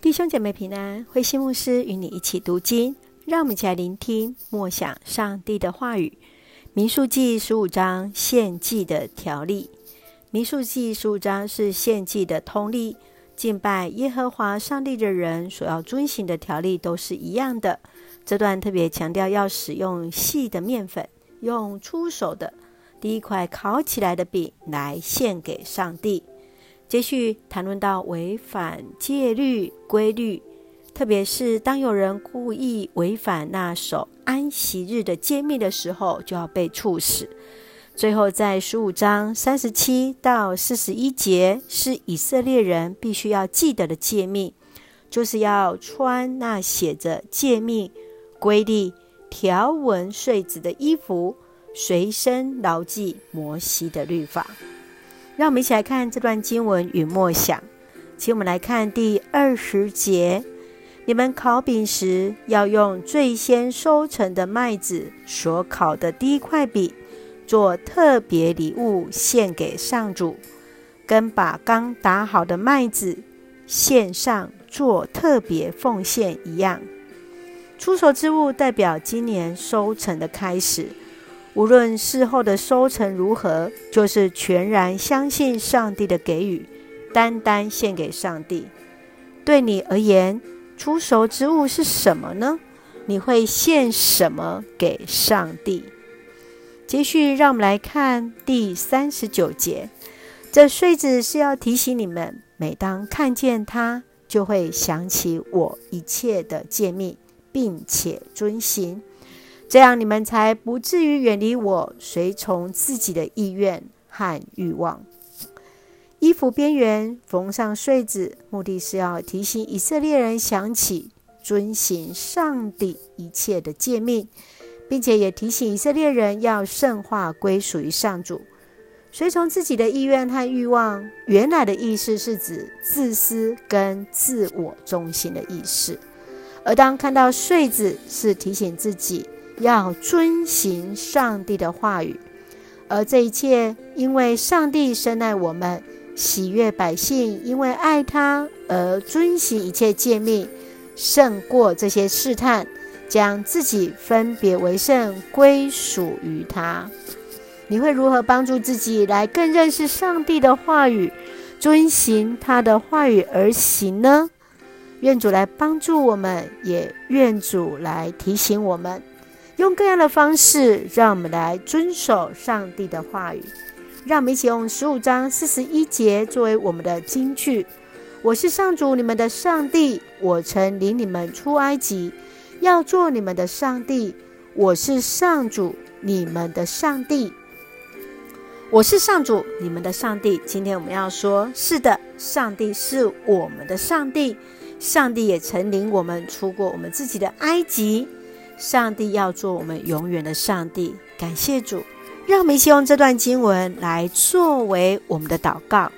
弟兄姐妹平安，慧馨牧师与你一起读经，让我们一起来聆听默想上帝的话语。民数记十五章献祭的条例。民数记十五章是献祭的通例，敬拜耶和华上帝的人所要遵行的条例都是一样的。这段特别强调要使用细的面粉，用出手的第一块烤起来的饼来献给上帝。接续谈论到违反戒律规律，特别是当有人故意违反那守安息日的诫命的时候，就要被处死。最后在十五章三十七到四十一节，是以色列人必须要记得的诫命，就是要穿那写着诫命、规律、条纹、穗子的衣服，随身牢记摩西的律法。让我们一起来看这段经文与默想，请我们来看第二十节：你们烤饼时，要用最先收成的麦子所烤的第一块饼，做特别礼物献给上主，跟把刚打好的麦子献上做特别奉献一样。出手之物代表今年收成的开始。无论事后的收成如何，就是全然相信上帝的给予，单单献给上帝。对你而言，出熟之物是什么呢？你会献什么给上帝？继续，让我们来看第三十九节。这穗子是要提醒你们，每当看见它，就会想起我一切的诫命，并且遵行。这样你们才不至于远离我，随从自己的意愿和欲望。衣服边缘缝上穗子，目的是要提醒以色列人想起遵行上帝一切的诫命，并且也提醒以色列人要圣化归属于上主，随从自己的意愿和欲望。原来的意思是指自私跟自我中心的意思，而当看到穗子，是提醒自己。要遵行上帝的话语，而这一切，因为上帝深爱我们，喜悦百姓，因为爱他而遵行一切诫命，胜过这些试探，将自己分别为圣，归属于他。你会如何帮助自己来更认识上帝的话语，遵行他的话语而行呢？愿主来帮助我们，也愿主来提醒我们。用各样的方式，让我们来遵守上帝的话语。让我们一起用十五章四十一节作为我们的金句：“我是上主你们的上帝，我曾领你们出埃及，要做你们的上帝。我是上主你们的上帝。我是上主你们的上帝。”今天我们要说：是的，上帝是我们的上帝。上帝也曾领我们出过我们自己的埃及。上帝要做我们永远的上帝，感谢主，让我们一起用这段经文来作为我们的祷告。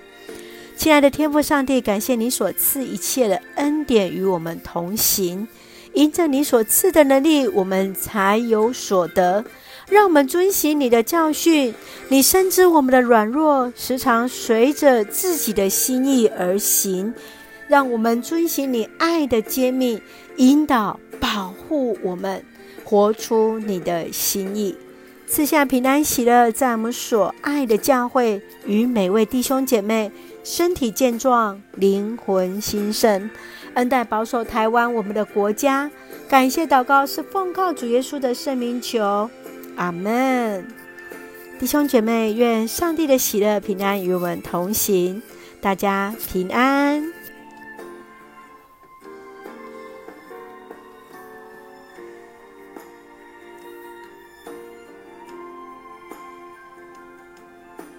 亲爱的天父上帝，感谢你所赐一切的恩典与我们同行，因着你所赐的能力，我们才有所得。让我们遵行你的教训，你深知我们的软弱，时常随着自己的心意而行。让我们遵行你爱的揭秘，引导保护我们。活出你的心意，赐下平安喜乐，在我们所爱的教会与每位弟兄姐妹身体健壮，灵魂兴盛，恩待保守台湾我们的国家。感谢祷告是奉靠主耶稣的圣名求，阿门。弟兄姐妹，愿上帝的喜乐平安与我们同行，大家平安。